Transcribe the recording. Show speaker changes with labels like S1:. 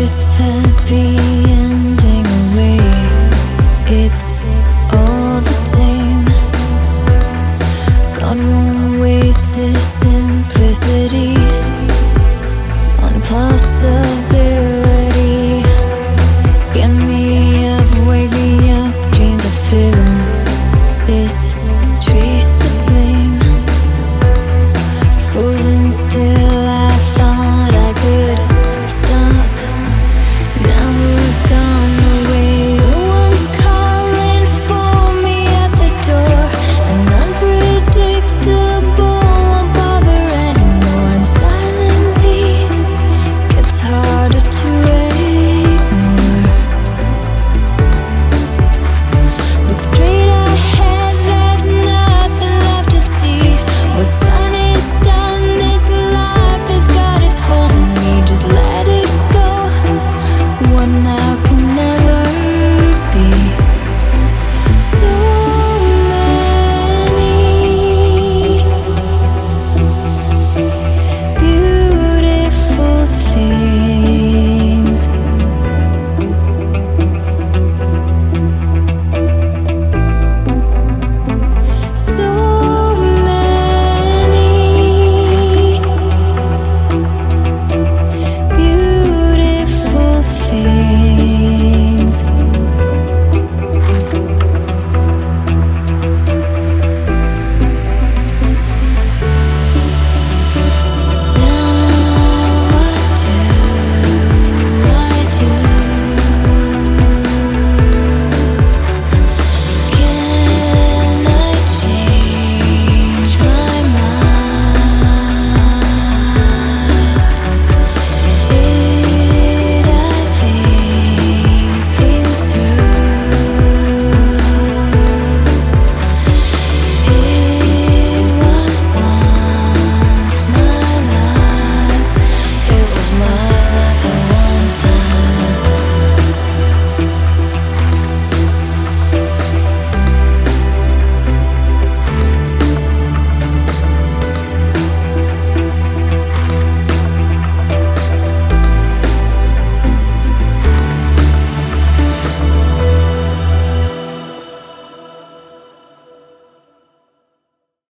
S1: this had been